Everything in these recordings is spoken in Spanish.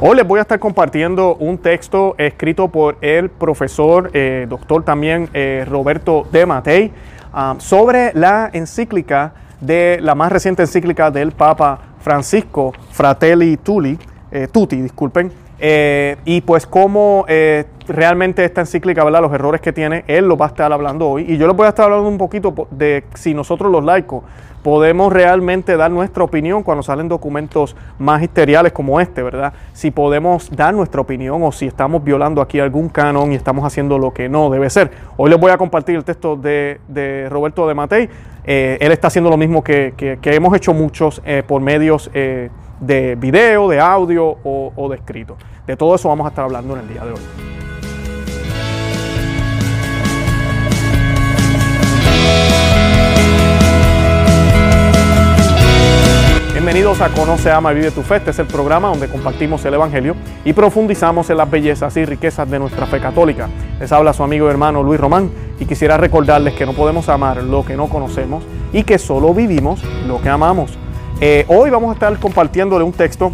Hoy les voy a estar compartiendo un texto escrito por el profesor, eh, doctor también eh, Roberto de Matei, ah, sobre la encíclica de la más reciente encíclica del Papa Francisco, Fratelli Tutti, eh, Tutti, disculpen, y pues cómo realmente esta encíclica, ¿verdad? los errores que tiene, él lo va a estar hablando hoy. Y yo les voy a estar hablando un poquito de si nosotros los laicos podemos realmente dar nuestra opinión cuando salen documentos magisteriales como este, ¿verdad? Si podemos dar nuestra opinión o si estamos violando aquí algún canon y estamos haciendo lo que no debe ser. Hoy les voy a compartir el texto de, Roberto de Matei. Eh, él está haciendo lo mismo que, hemos hecho muchos eh, por medios eh, de video, de audio o, de escrito. De todo eso vamos a estar hablando en el día de hoy. Bienvenidos a Conoce, Ama y Vive tu Fe. Este es el programa donde compartimos el Evangelio y profundizamos en las bellezas y riquezas de nuestra fe católica. Les habla su amigo y hermano Luis Román y quisiera recordarles que no podemos amar lo que no conocemos y que solo vivimos lo que amamos. Eh, hoy vamos a estar compartiéndole un texto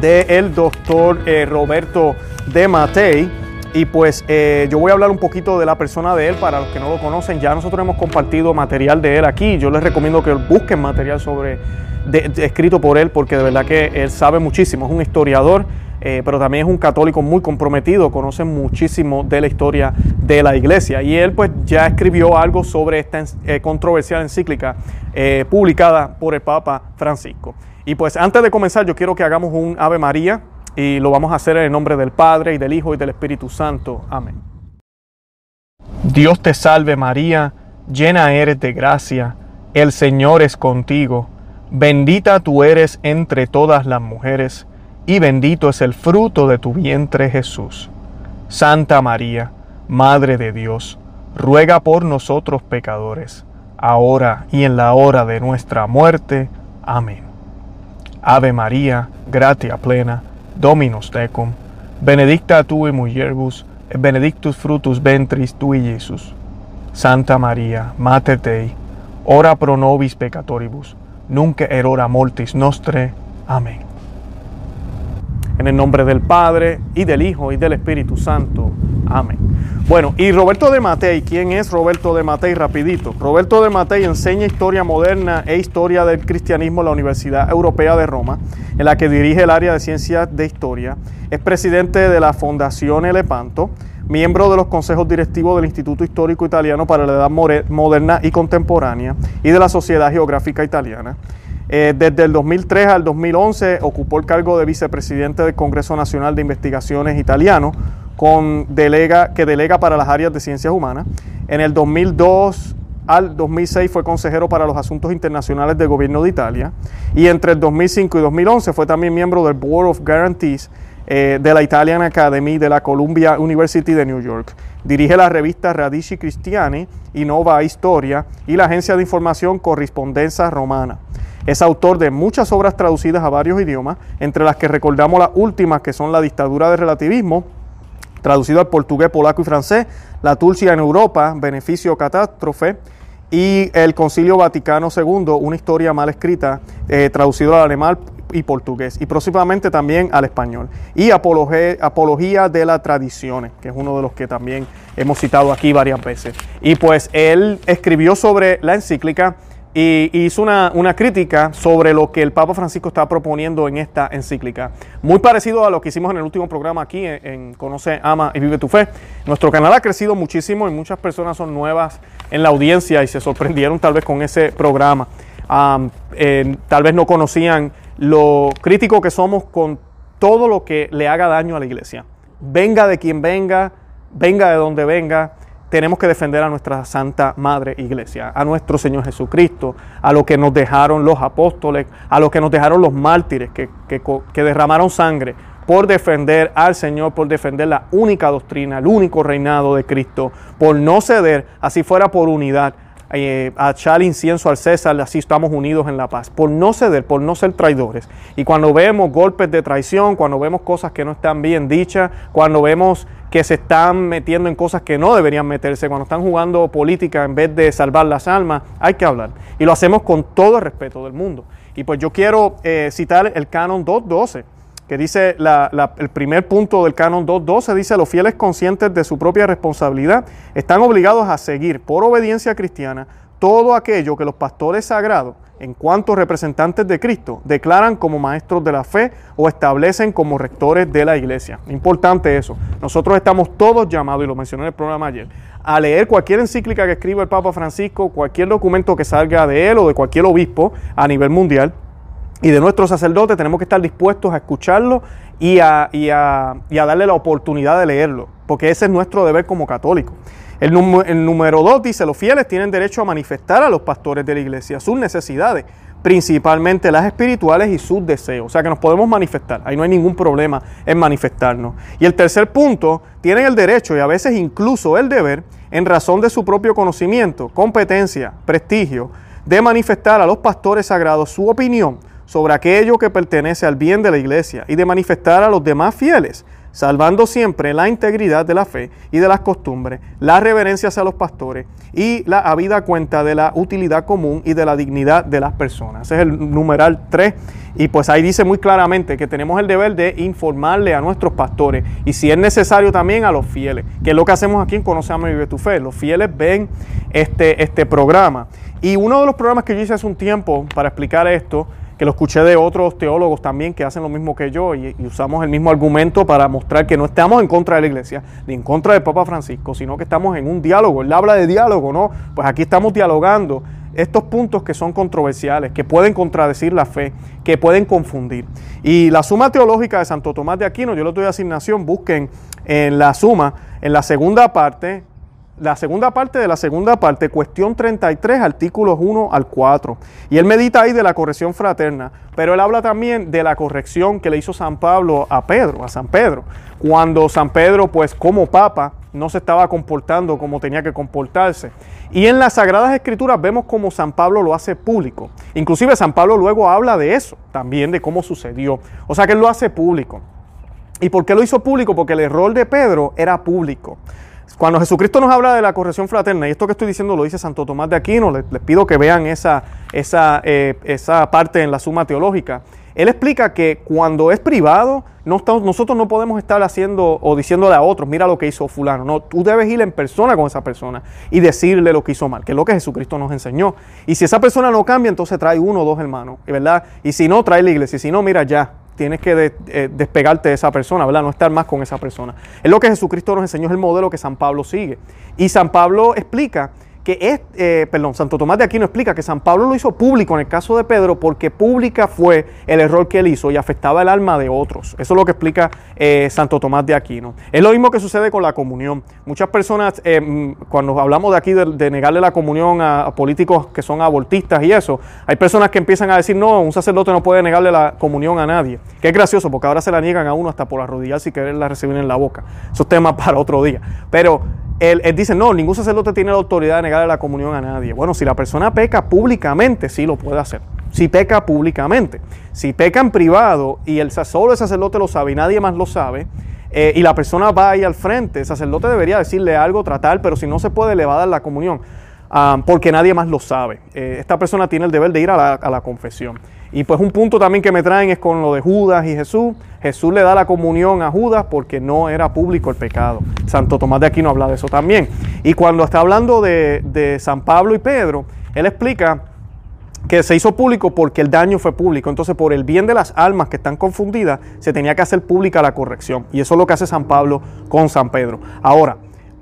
del el doctor eh, Roberto de Matei. Y pues eh, yo voy a hablar un poquito de la persona de él para los que no lo conocen. Ya nosotros hemos compartido material de él aquí. Yo les recomiendo que busquen material sobre escrito por él porque de verdad que él sabe muchísimo, es un historiador, eh, pero también es un católico muy comprometido, conoce muchísimo de la historia de la iglesia y él pues ya escribió algo sobre esta eh, controversial encíclica eh, publicada por el Papa Francisco. Y pues antes de comenzar yo quiero que hagamos un Ave María y lo vamos a hacer en el nombre del Padre y del Hijo y del Espíritu Santo. Amén. Dios te salve María, llena eres de gracia, el Señor es contigo Bendita tú eres entre todas las mujeres, y bendito es el fruto de tu vientre Jesús. Santa María, Madre de Dios, ruega por nosotros pecadores, ahora y en la hora de nuestra muerte. Amén. Ave María, gratia plena, Dominus tecum, benedicta tu in mulieribus, et benedictus frutus ventris tui, Jesús. Santa María, Mater Dei, ora pro nobis peccatoribus, nunca erora mortis nostre. Amén. En el nombre del Padre, y del Hijo, y del Espíritu Santo. Amén. Bueno, y Roberto de Matei, ¿quién es Roberto de Matei? Rapidito. Roberto de Matei enseña historia moderna e historia del cristianismo en la Universidad Europea de Roma, en la que dirige el área de ciencias de historia. Es presidente de la Fundación Elepanto, miembro de los consejos directivos del Instituto Histórico Italiano para la Edad Moderna y Contemporánea y de la Sociedad Geográfica Italiana. Eh, desde el 2003 al 2011 ocupó el cargo de vicepresidente del Congreso Nacional de Investigaciones Italiano, con delega, que delega para las áreas de ciencias humanas. En el 2002 al 2006 fue consejero para los asuntos internacionales del gobierno de Italia y entre el 2005 y 2011 fue también miembro del Board of Guarantees eh, de la Italian Academy de la Columbia University de New York. Dirige la revista Radici Cristiani y Nova Historia y la agencia de información Correspondencia Romana. Es autor de muchas obras traducidas a varios idiomas, entre las que recordamos las últimas que son La dictadura del relativismo, traducido al portugués, polaco y francés, La Tulsia en Europa, Beneficio Catástrofe, y El Concilio Vaticano II, una historia mal escrita, eh, traducido al alemán, y portugués y próximamente también al español. Y Apología de la Tradiciones, que es uno de los que también hemos citado aquí varias veces. Y pues él escribió sobre la encíclica y hizo una, crítica sobre lo que el Papa Francisco está proponiendo en esta encíclica. Muy parecido a lo que hicimos en el último programa aquí en, Conoce, Ama y Vive tu Fe. Nuestro canal ha crecido muchísimo y muchas personas son nuevas en la audiencia y se sorprendieron tal vez con ese programa. Eh, tal vez no conocían lo crítico que somos con todo lo que le haga daño a la iglesia. Venga de quien venga, venga de donde venga, tenemos que defender a nuestra Santa Madre Iglesia, a nuestro Señor Jesucristo, a lo que nos dejaron los apóstoles, a lo que nos dejaron los mártires que, que derramaron sangre por defender al Señor, por defender la única doctrina, el único reinado de Cristo, por no ceder, así fuera por unidad, eh, a echar incienso al César, así estamos unidos en la paz, por no ceder, por no ser traidores. Y cuando vemos golpes de traición, cuando vemos cosas que no están bien dichas, cuando vemos que se están metiendo en cosas que no deberían meterse, cuando están jugando política en vez de salvar las almas, hay que hablar. Y lo hacemos con todo el respeto del mundo. Y pues yo quiero eh, citar el canon 2.12 que dice el primer punto del canon 2.12, dice los fieles conscientes de su propia responsabilidad están obligados a seguir por obediencia cristiana todo aquello que los pastores sagrados, en cuanto representantes de Cristo, declaran como maestros de la fe o establecen como rectores de la iglesia. Importante eso. Nosotros estamos todos llamados, y lo mencioné en el programa ayer, a leer cualquier encíclica que escriba el Papa Francisco, cualquier documento que salga de él o de cualquier obispo a nivel mundial. Y de nuestros sacerdotes tenemos que estar dispuestos a escucharlo y a, y a darle la oportunidad de leerlo, porque ese es nuestro deber como católicos. El, número dos dice, los fieles tienen derecho a manifestar a los pastores de la iglesia sus necesidades, principalmente las espirituales y sus deseos. O sea que nos podemos manifestar, ahí no hay ningún problema en manifestarnos. Y el tercer punto, tienen el derecho y a veces incluso el deber, en razón de su propio conocimiento, competencia, prestigio, de manifestar a los pastores sagrados su opinión sobre aquello que pertenece al bien de la iglesia y de manifestar a los demás fieles salvando siempre la integridad de la fe y de las costumbres, la reverencia hacia los pastores y la habida cuenta de la utilidad común y de la dignidad de las personas. Ese es el numeral 3 y pues ahí dice muy claramente que tenemos el deber de informarle a nuestros pastores y si es necesario también a los fieles, que es lo que hacemos aquí en Conocemos y Vive tu Fe. Los fieles ven este, este programa. Y uno de los programas que yo hice hace un tiempo para explicar esto, que lo escuché de otros teólogos también que hacen lo mismo que yo y, usamos el mismo argumento para mostrar que no estamos en contra de la iglesia ni en contra del Papa Francisco, sino que estamos en un diálogo. Él habla de diálogo, ¿no? Pues aquí estamos dialogando estos puntos que son controversiales, que pueden contradecir la fe, que pueden confundir. Y la suma teológica de Santo Tomás de Aquino, yo les doy asignación, busquen en la suma, en la segunda parte, la segunda parte de la segunda parte, cuestión 33, artículos 1 al 4. Y él medita ahí de la corrección fraterna, pero él habla también de la corrección que le hizo San Pablo a Pedro, a San Pedro, cuando San Pedro, pues como papa, no se estaba comportando como tenía que comportarse. Y en las Sagradas Escrituras vemos cómo San Pablo lo hace público. Inclusive San Pablo luego habla de eso, también de cómo sucedió. O sea que él lo hace público. ¿Y por qué lo hizo público? Porque el error de Pedro era público. Cuando Jesucristo nos habla de la corrección fraterna, y esto que estoy diciendo lo dice Santo Tomás de Aquino, les, pido que vean esa, esa, eh, esa, parte en la suma teológica. Él explica que cuando es privado, no nosotros no podemos estar haciendo o diciéndole a otros, mira lo que hizo fulano. No, tú debes ir en persona con esa persona y decirle lo que hizo mal, que es lo que Jesucristo nos enseñó. Y si esa persona no cambia, entonces trae uno o dos hermanos, ¿verdad? Y si no, trae la iglesia. Y si no, mira ya, tienes que eh, despegarte de esa persona, ¿verdad? No estar más con esa persona. Es lo que Jesucristo nos enseñó, es el modelo que San Pablo sigue. Y San Pablo explica que es, eh, perdón, Santo Tomás de Aquino explica que San Pablo lo hizo público en el caso de Pedro porque pública fue el error que él hizo y afectaba el alma de otros. Eso es lo que explica eh, Santo Tomás de Aquino. Es lo mismo que sucede con la comunión. Muchas personas, eh, mm, cuando hablamos de aquí de, negarle la comunión a, políticos que son abortistas y eso, hay personas que empiezan a decir, no, un sacerdote no puede negarle la comunión a nadie. Que es gracioso porque ahora se la niegan a uno hasta por arrodillarse y quererla recibir en la boca. Eso es tema para otro día. Pero él, dice, no, ningún sacerdote tiene la autoridad de negarle la comunión a nadie. Bueno, si la persona peca públicamente, sí lo puede hacer. Si peca públicamente. Si peca en privado y el, solo el sacerdote lo sabe y nadie más lo sabe, eh, y la persona va ahí al frente, el sacerdote debería decirle algo, tratar, pero si no se puede, le va a dar la comunión, ah, porque nadie más lo sabe. Eh, esta persona tiene el deber de ir a la, a la confesión. Y pues un punto también que me traen es con lo de Judas y Jesús. Jesús le da la comunión a Judas porque no era público el pecado. Santo Tomás de Aquino habla de eso también. Y cuando está hablando de, San Pablo y Pedro, él explica que se hizo público porque el daño fue público. Entonces, por el bien de las almas que están confundidas, se tenía que hacer pública la corrección. Y eso es lo que hace San Pablo con San Pedro. Ahora,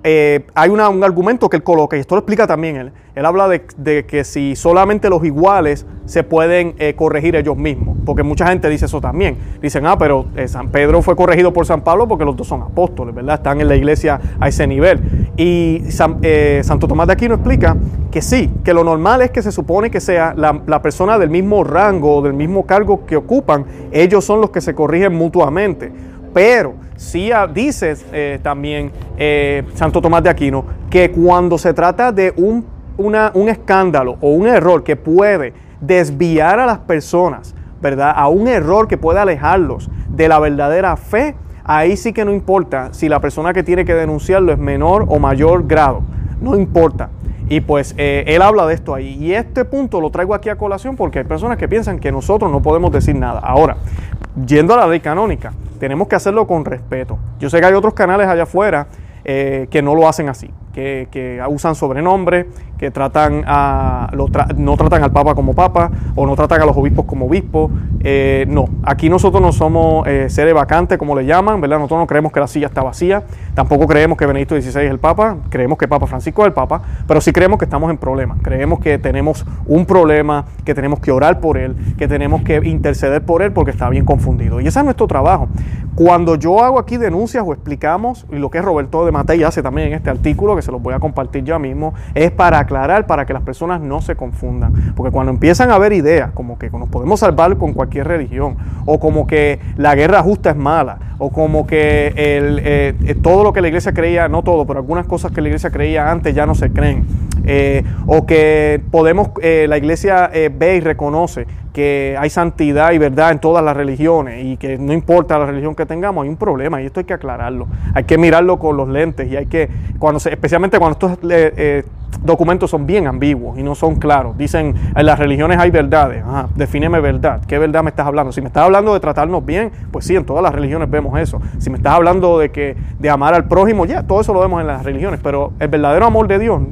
eh, hay un argumento que él coloca, y esto lo explica también él. Él habla de, que si solamente los iguales se pueden eh, corregir ellos mismos, porque mucha gente dice eso también. Dicen, ah, pero eh, San Pedro fue corregido por San Pablo porque los dos son apóstoles, ¿verdad? Están en la iglesia a ese nivel. Y Santo Tomás de Aquino explica que sí, que lo normal es que se supone que sea la, la persona del mismo rango o del mismo cargo que ocupan, ellos son los que se corrigen mutuamente. Pero sí dice eh, también eh, Santo Tomás de Aquino que cuando se trata de un, un escándalo o un error que puede desviar a las personas, ¿verdad? A un error que puede alejarlos de la verdadera fe, ahí sí que no importa si la persona que tiene que denunciarlo es menor o mayor grado, no importa. Y pues eh, él habla de esto ahí. Y este punto lo traigo aquí a colación porque hay personas que piensan que nosotros no podemos decir nada. Ahora, yendo a la ley canónica, tenemos que hacerlo con respeto. Yo sé que hay otros canales allá afuera eh, que no lo hacen así que, usan sobrenombres, que tratan a, no tratan al Papa como Papa o no tratan a los obispos como obispos. Eh, no, aquí nosotros no somos eh, seres vacantes, como le llaman, ¿verdad? Nosotros no creemos que la silla está vacía, tampoco creemos que Benedicto XVI es el Papa, creemos que Papa Francisco es el Papa, pero sí creemos que estamos en problemas. Creemos que tenemos un problema, que tenemos que orar por él, que tenemos que interceder por él porque está bien confundido. Y ese es nuestro trabajo. Cuando yo hago aquí denuncias o explicamos, y lo que Roberto de Matei hace también en este artículo, que se los voy a compartir ya mismo, es para aclarar, para que las personas no se confundan. Porque cuando empiezan a haber ideas como que nos podemos salvar con cualquier religión, o como que la guerra justa es mala, o como que el, eh, eh, todo lo que la iglesia creía, no todo, pero algunas cosas que la iglesia creía antes ya no se creen, eh, o que podemos, la iglesia ve y reconoce que hay santidad y verdad en todas las religiones y que no importa la religión que tengamos, hay un problema y esto hay que aclararlo. Hay que mirarlo con los lentes y hay que, cuando se, especialmente cuando estos eh, eh, documentos son bien ambiguos y no son claros. Dicen, en las religiones hay verdades. Ajá, defíneme verdad. ¿Qué verdad me estás hablando? Si me estás hablando de tratarnos bien, pues sí, en todas las religiones vemos eso. Si me estás hablando de que de amar al prójimo, ya, todo eso lo vemos en las religiones. Pero el verdadero amor de Dios,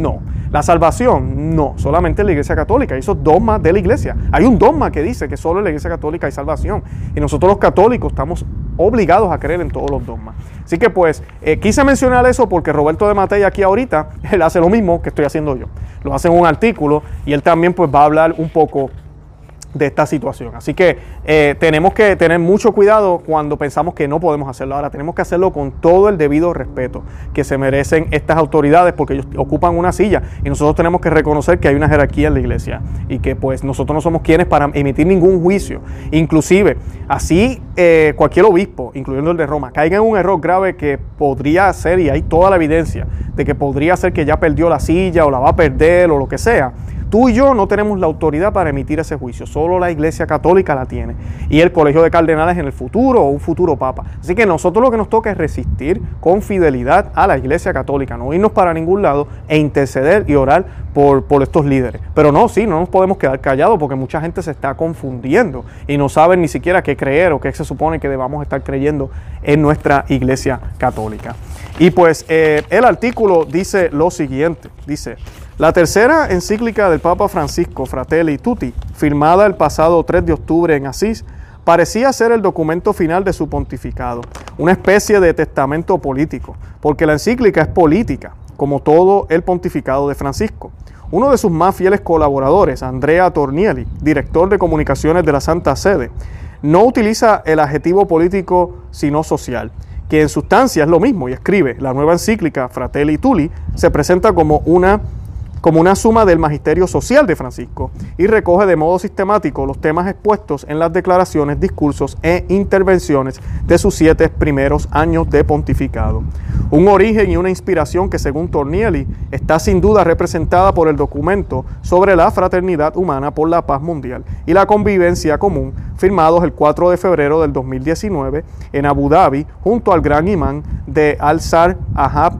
no. La salvación, no, solamente en la Iglesia Católica. Hay esos dogmas de la Iglesia. Hay un dogma que dice que solo en la Iglesia Católica hay salvación. Y nosotros los católicos estamos obligados a creer en todos los dogmas. Así que pues eh, quise mencionar eso porque Roberto de Matei aquí ahorita, él hace lo mismo que estoy haciendo yo. Lo hace en un artículo y él también pues va a hablar un poco de esta situación. Así que eh, tenemos que tener mucho cuidado cuando pensamos que no podemos hacerlo. Ahora tenemos que hacerlo con todo el debido respeto que se merecen estas autoridades porque ellos ocupan una silla y nosotros tenemos que reconocer que hay una jerarquía en la iglesia y que pues nosotros no somos quienes para emitir ningún juicio. Inclusive, así eh, cualquier obispo, incluyendo el de Roma, caiga en un error grave que podría ser, y hay toda la evidencia de que podría ser que ya perdió la silla o la va a perder o lo que sea, Tú y yo no tenemos la autoridad para emitir ese juicio, solo la Iglesia Católica la tiene. Y el Colegio de Cardenales en el futuro o un futuro Papa. Así que nosotros lo que nos toca es resistir con fidelidad a la Iglesia Católica, no irnos para ningún lado e interceder y orar por, por estos líderes. Pero no, sí, no nos podemos quedar callados porque mucha gente se está confundiendo y no saben ni siquiera qué creer o qué se supone que debamos estar creyendo en nuestra Iglesia Católica. Y pues eh, el artículo dice lo siguiente, dice, la tercera encíclica del Papa Francisco, Fratelli Tutti, firmada el pasado 3 de octubre en Asís, parecía ser el documento final de su pontificado, una especie de testamento político, porque la encíclica es política, como todo el pontificado de Francisco. Uno de sus más fieles colaboradores, Andrea Tornielli, director de comunicaciones de la Santa Sede, no utiliza el adjetivo político sino social, que en sustancia es lo mismo y escribe, la nueva encíclica Fratelli Tulli se presenta como una como una suma del magisterio social de Francisco y recoge de modo sistemático los temas expuestos en las declaraciones, discursos e intervenciones de sus siete primeros años de pontificado. Un origen y una inspiración que según Tornielli está sin duda representada por el documento sobre la fraternidad humana por la paz mundial y la convivencia común firmados el 4 de febrero del 2019 en Abu Dhabi junto al gran imán de Al-Sar Ahab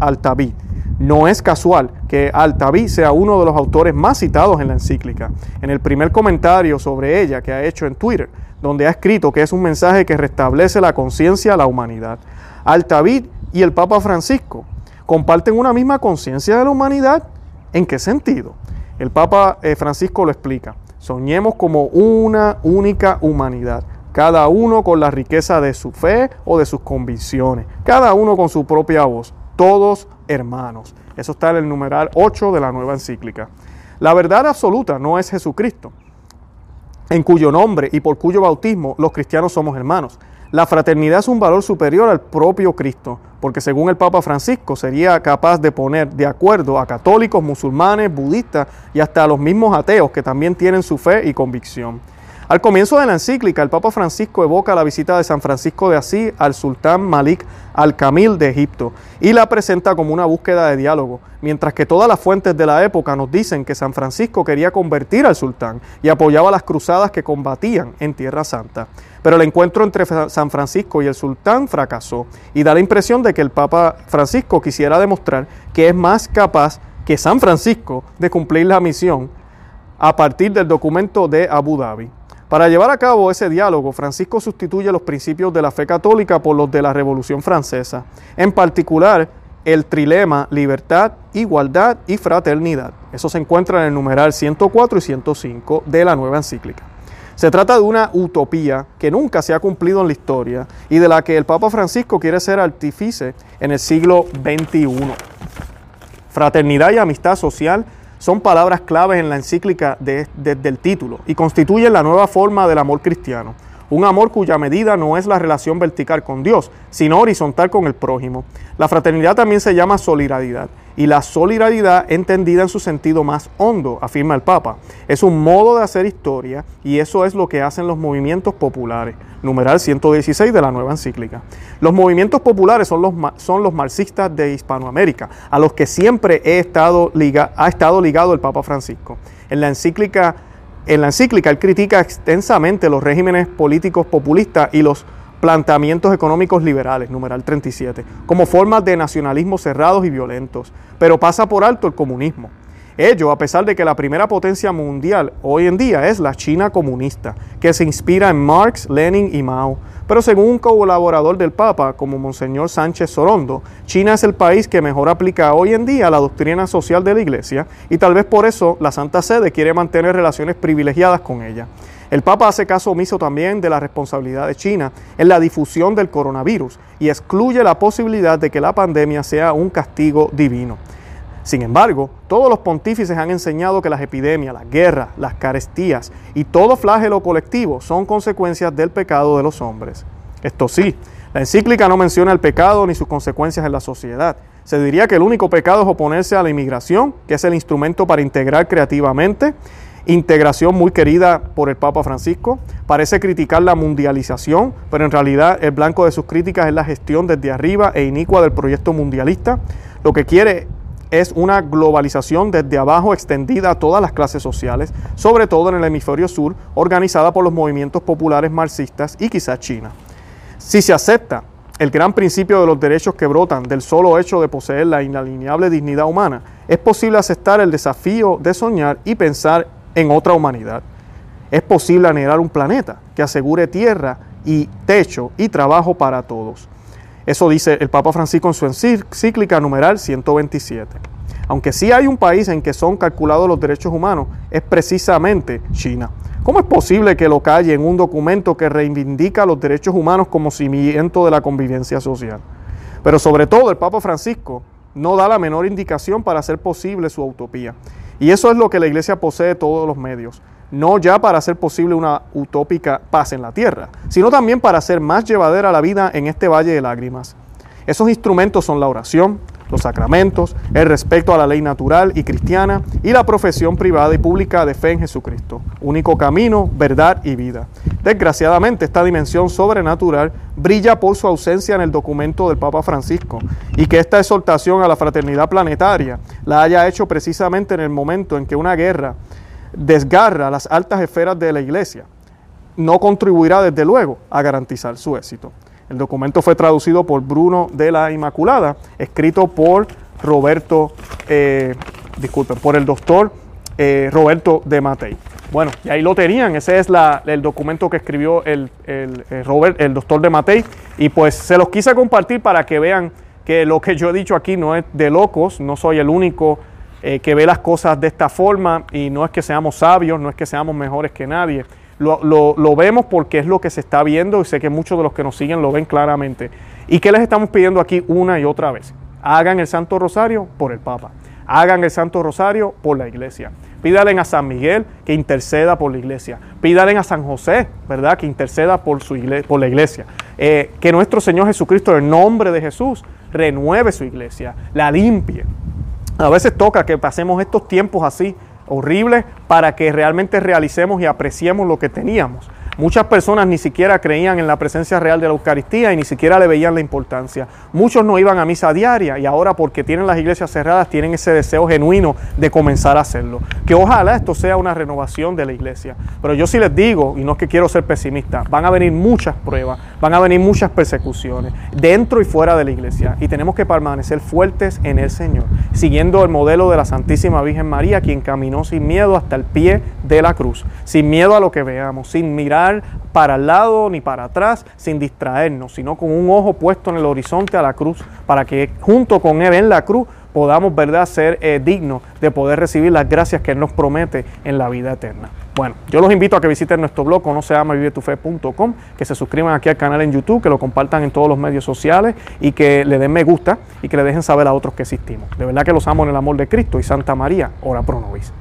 al-Tabi no es casual que Altaví sea uno de los autores más citados en la encíclica. En el primer comentario sobre ella que ha hecho en Twitter, donde ha escrito que es un mensaje que restablece la conciencia a la humanidad. Altaví y el Papa Francisco comparten una misma conciencia de la humanidad. ¿En qué sentido? El Papa eh, Francisco lo explica. Soñemos como una única humanidad, cada uno con la riqueza de su fe o de sus convicciones, cada uno con su propia voz, todos hermanos. Eso está en el numeral 8 de la nueva encíclica. La verdad absoluta no es Jesucristo, en cuyo nombre y por cuyo bautismo los cristianos somos hermanos. La fraternidad es un valor superior al propio Cristo, porque según el Papa Francisco sería capaz de poner de acuerdo a católicos, musulmanes, budistas y hasta a los mismos ateos que también tienen su fe y convicción. Al comienzo de la encíclica, el Papa Francisco evoca la visita de San Francisco de Asís al sultán Malik al-Kamil de Egipto y la presenta como una búsqueda de diálogo, mientras que todas las fuentes de la época nos dicen que San Francisco quería convertir al sultán y apoyaba las cruzadas que combatían en Tierra Santa. Pero el encuentro entre San Francisco y el sultán fracasó y da la impresión de que el Papa Francisco quisiera demostrar que es más capaz que San Francisco de cumplir la misión a partir del documento de Abu Dhabi. Para llevar a cabo ese diálogo, Francisco sustituye los principios de la fe católica por los de la Revolución Francesa, en particular el trilema libertad, igualdad y fraternidad. Eso se encuentra en el numeral 104 y 105 de la nueva encíclica. Se trata de una utopía que nunca se ha cumplido en la historia y de la que el Papa Francisco quiere ser artífice en el siglo XXI. Fraternidad y amistad social son palabras claves en la encíclica desde el título y constituyen la nueva forma del amor cristiano. Un amor cuya medida no es la relación vertical con Dios, sino horizontal con el prójimo. La fraternidad también se llama solidaridad y la solidaridad entendida en su sentido más hondo, afirma el Papa. Es un modo de hacer historia y eso es lo que hacen los movimientos populares. Numeral 116 de la nueva encíclica. Los movimientos populares son los, son los marxistas de Hispanoamérica, a los que siempre ha estado ligado el Papa Francisco. En la encíclica en la encíclica él critica extensamente los regímenes políticos populistas y los planteamientos económicos liberales, numeral 37, como formas de nacionalismo cerrados y violentos, pero pasa por alto el comunismo. Ello a pesar de que la primera potencia mundial hoy en día es la China comunista, que se inspira en Marx, Lenin y Mao. Pero según un colaborador del Papa, como Monseñor Sánchez Sorondo, China es el país que mejor aplica hoy en día la doctrina social de la Iglesia y tal vez por eso la Santa Sede quiere mantener relaciones privilegiadas con ella. El Papa hace caso omiso también de la responsabilidad de China en la difusión del coronavirus y excluye la posibilidad de que la pandemia sea un castigo divino. Sin embargo, todos los pontífices han enseñado que las epidemias, las guerras, las carestías y todo flagelo colectivo son consecuencias del pecado de los hombres. Esto sí, la encíclica no menciona el pecado ni sus consecuencias en la sociedad. Se diría que el único pecado es oponerse a la inmigración, que es el instrumento para integrar creativamente integración muy querida por el Papa Francisco. Parece criticar la mundialización, pero en realidad el blanco de sus críticas es la gestión desde arriba e inicua del proyecto mundialista. Lo que quiere es una globalización desde abajo extendida a todas las clases sociales, sobre todo en el hemisferio sur, organizada por los movimientos populares marxistas y quizás China. Si se acepta el gran principio de los derechos que brotan del solo hecho de poseer la inalineable dignidad humana, es posible aceptar el desafío de soñar y pensar en otra humanidad. Es posible anhelar un planeta que asegure tierra y techo y trabajo para todos. Eso dice el Papa Francisco en su encíclica numeral 127. Aunque sí hay un país en que son calculados los derechos humanos, es precisamente China. ¿Cómo es posible que lo calle en un documento que reivindica los derechos humanos como cimiento de la convivencia social? Pero sobre todo el Papa Francisco no da la menor indicación para hacer posible su utopía. Y eso es lo que la iglesia posee todos los medios, no ya para hacer posible una utópica paz en la tierra, sino también para hacer más llevadera la vida en este valle de lágrimas. Esos instrumentos son la oración, los sacramentos, el respeto a la ley natural y cristiana y la profesión privada y pública de fe en Jesucristo, único camino, verdad y vida. Desgraciadamente, esta dimensión sobrenatural brilla por su ausencia en el documento del Papa Francisco y que esta exhortación a la fraternidad planetaria la haya hecho precisamente en el momento en que una guerra desgarra las altas esferas de la Iglesia, no contribuirá desde luego a garantizar su éxito. El documento fue traducido por Bruno de la Inmaculada, escrito por Roberto, eh, disculpen, por el doctor eh, Roberto de Matei. Bueno, y ahí lo tenían, ese es el documento que escribió el, el, eh, Robert, el doctor de Matei, y pues se los quise compartir para que vean que lo que yo he dicho aquí no es de locos, no soy el único que ve las cosas de esta forma, y no es que seamos sabios, no es que seamos mejores que nadie, lo, vemos porque es lo que se está viendo y sé que muchos de los que nos siguen lo ven claramente. ¿Y qué les estamos pidiendo aquí una y otra vez? Hagan el Santo Rosario por el Papa. Hagan el Santo Rosario por la iglesia. Pídalen a San Miguel que interceda por la iglesia. Pídalen a San José, ¿verdad? Que interceda por, su iglesia, por la iglesia. Eh, que nuestro Señor Jesucristo, en nombre de Jesús, renueve su iglesia, la limpie. A veces toca que pasemos estos tiempos así, horrible para que realmente realicemos y apreciemos lo que teníamos. Muchas personas ni siquiera creían en la presencia real de la Eucaristía y ni siquiera le veían la importancia. Muchos no iban a misa diaria y ahora porque tienen las iglesias cerradas tienen ese deseo genuino de comenzar a hacerlo. Que ojalá esto sea una renovación de la iglesia. Pero yo sí les digo, y no es que quiero ser pesimista, van a venir muchas pruebas, van a venir muchas persecuciones dentro y fuera de la iglesia y tenemos que permanecer fuertes en el Señor. Siguiendo el modelo de la Santísima Virgen María, quien caminó sin miedo hasta el pie de la cruz, sin miedo a lo que veamos, sin mirar para el lado ni para atrás, sin distraernos, sino con un ojo puesto en el horizonte a la cruz, para que junto con Él en la cruz podamos, ¿verdad?, ser eh, dignos de poder recibir las gracias que Él nos promete en la vida eterna. Bueno, yo los invito a que visiten nuestro blog, no se llama vivetufe.com, que se suscriban aquí al canal en YouTube, que lo compartan en todos los medios sociales y que le den me gusta y que le dejen saber a otros que existimos. De verdad que los amo en el amor de Cristo y Santa María, ora pro nobis.